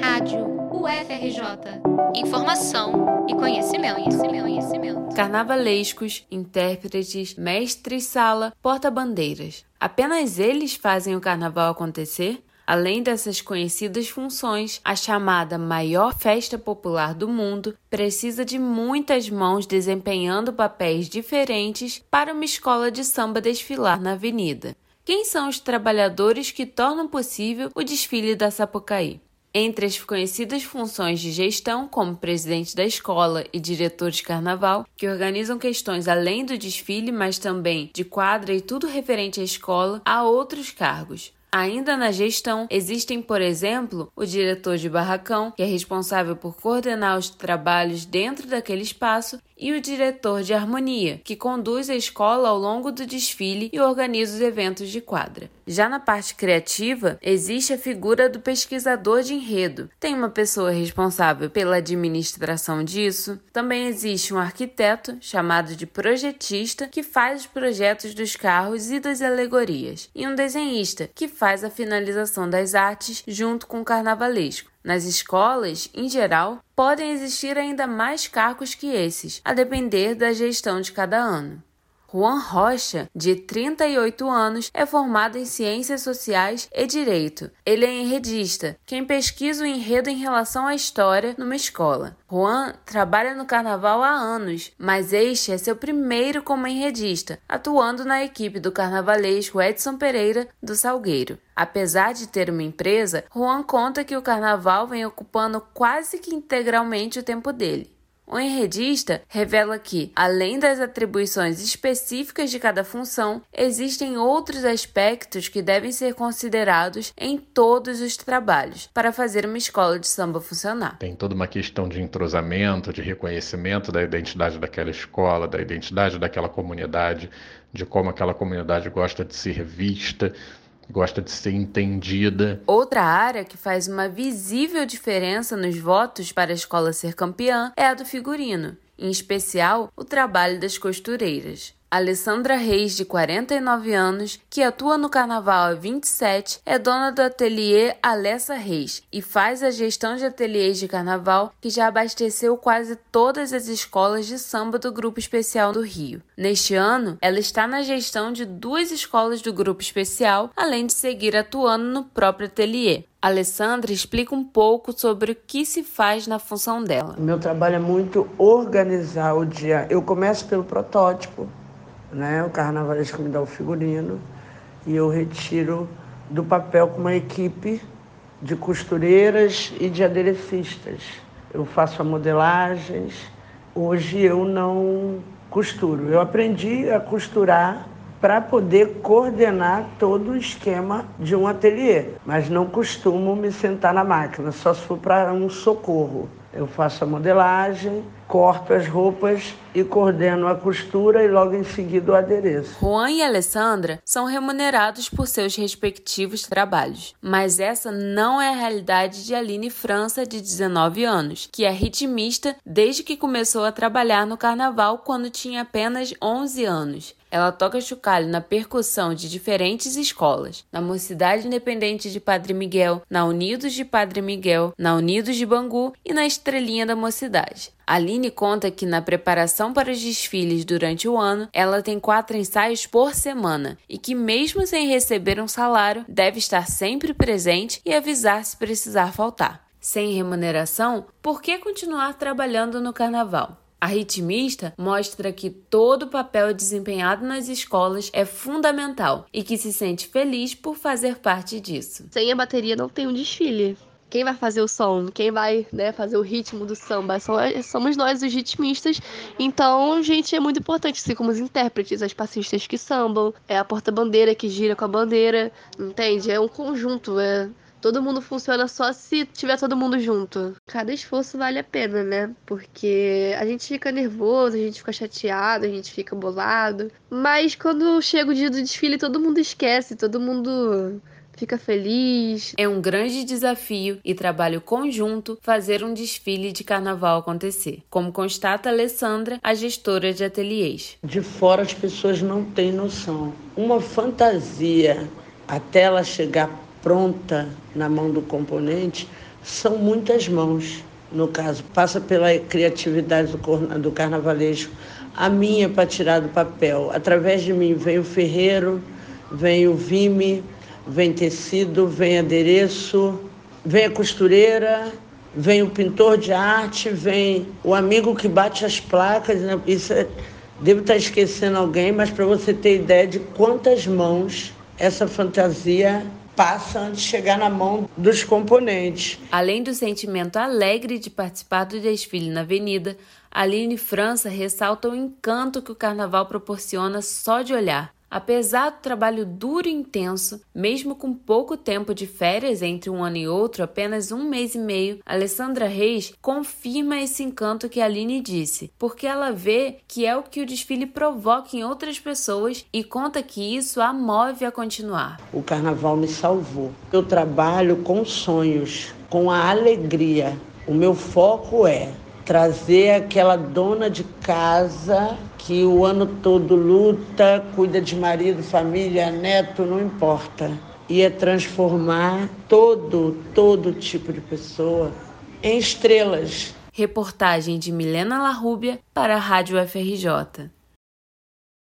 Rádio UFRJ. Informação e conhecimento, conhecimento, conhecimento. Carnavalescos, intérpretes, mestres-sala, porta-bandeiras. Apenas eles fazem o carnaval acontecer? Além dessas conhecidas funções, a chamada maior festa popular do mundo precisa de muitas mãos desempenhando papéis diferentes para uma escola de samba desfilar na avenida. Quem são os trabalhadores que tornam possível o desfile da Sapucaí? Entre as conhecidas funções de gestão, como presidente da escola e diretor de carnaval, que organizam questões além do desfile, mas também de quadra e tudo referente à escola, há outros cargos. Ainda na gestão, existem, por exemplo, o diretor de barracão, que é responsável por coordenar os trabalhos dentro daquele espaço, e o diretor de harmonia, que conduz a escola ao longo do desfile e organiza os eventos de quadra. Já na parte criativa, existe a figura do pesquisador de enredo. Tem uma pessoa responsável pela administração disso. Também existe um arquiteto, chamado de projetista, que faz os projetos dos carros e das alegorias, e um desenhista, que faz a finalização das artes junto com o carnavalesco. Nas escolas, em geral, podem existir ainda mais cargos que esses, a depender da gestão de cada ano. Juan Rocha, de 38 anos, é formado em Ciências Sociais e Direito. Ele é enredista, quem pesquisa o enredo em relação à história numa escola. Juan trabalha no carnaval há anos, mas este é seu primeiro como enredista, atuando na equipe do carnavalesco Edson Pereira do Salgueiro. Apesar de ter uma empresa, Juan conta que o carnaval vem ocupando quase que integralmente o tempo dele. O enredista revela que, além das atribuições específicas de cada função, existem outros aspectos que devem ser considerados em todos os trabalhos para fazer uma escola de samba funcionar. Tem toda uma questão de entrosamento, de reconhecimento da identidade daquela escola, da identidade daquela comunidade, de como aquela comunidade gosta de ser vista gosta de ser entendida. Outra área que faz uma visível diferença nos votos para a escola ser campeã é a do figurino, em especial o trabalho das costureiras. Alessandra Reis, de 49 anos, que atua no carnaval há 27, é dona do ateliê Alessa Reis e faz a gestão de ateliês de carnaval que já abasteceu quase todas as escolas de samba do Grupo Especial do Rio. Neste ano, ela está na gestão de duas escolas do Grupo Especial, além de seguir atuando no próprio ateliê. Alessandra explica um pouco sobre o que se faz na função dela. Meu trabalho é muito organizar o dia. Eu começo pelo protótipo, né? O carnavalesco me dá o figurino e eu retiro do papel com uma equipe de costureiras e de aderecistas. Eu faço a modelagens. Hoje eu não costuro. Eu aprendi a costurar para poder coordenar todo o esquema de um ateliê, mas não costumo me sentar na máquina, só se for para um socorro. Eu faço a modelagem, corto as roupas e coordeno a costura e logo em seguida o adereço. Juan e Alessandra são remunerados por seus respectivos trabalhos, mas essa não é a realidade de Aline França, de 19 anos, que é ritmista desde que começou a trabalhar no carnaval quando tinha apenas 11 anos. Ela toca chocalho na percussão de diferentes escolas, na Mocidade Independente de Padre Miguel, na Unidos de Padre Miguel, na Unidos de Bangu e na Estrelinha da Mocidade. Aline conta que na preparação para os desfiles durante o ano, ela tem quatro ensaios por semana e que, mesmo sem receber um salário, deve estar sempre presente e avisar se precisar faltar. Sem remuneração, por que continuar trabalhando no carnaval? A ritmista mostra que todo o papel desempenhado nas escolas é fundamental e que se sente feliz por fazer parte disso. Sem a bateria não tem um desfile. Quem vai fazer o som? Quem vai né, fazer o ritmo do samba? Somos nós, os ritmistas. Então, gente, é muito importante, assim como os intérpretes, as passistas que sambam, é a porta-bandeira que gira com a bandeira, entende? É um conjunto, é Todo mundo funciona só se tiver todo mundo junto. Cada esforço vale a pena, né? Porque a gente fica nervoso, a gente fica chateado, a gente fica bolado. Mas quando chega o dia do desfile, todo mundo esquece, todo mundo fica feliz. É um grande desafio e trabalho conjunto fazer um desfile de carnaval acontecer, como constata Alessandra, a gestora de ateliês. De fora as pessoas não têm noção. Uma fantasia até ela chegar pronta na mão do componente são muitas mãos. No caso, passa pela criatividade do, do carnavalesco, a minha para tirar do papel. Através de mim vem o ferreiro, vem o vime, vem tecido, vem adereço, vem a costureira, vem o pintor de arte, vem o amigo que bate as placas. Né? Isso é, devo estar esquecendo alguém, mas para você ter ideia de quantas mãos essa fantasia passa antes de chegar na mão dos componentes. Além do sentimento alegre de participar do desfile na avenida, Aline França ressalta o encanto que o carnaval proporciona só de olhar. Apesar do trabalho duro e intenso, mesmo com pouco tempo de férias entre um ano e outro, apenas um mês e meio, Alessandra Reis confirma esse encanto que Aline disse, porque ela vê que é o que o desfile provoca em outras pessoas e conta que isso a move a continuar. O carnaval me salvou. Eu trabalho com sonhos, com a alegria. O meu foco é trazer aquela dona de casa que o ano todo luta, cuida de marido, família, neto, não importa. E é transformar todo, todo tipo de pessoa em estrelas. Reportagem de Milena Larrúbia para a Rádio FRJ.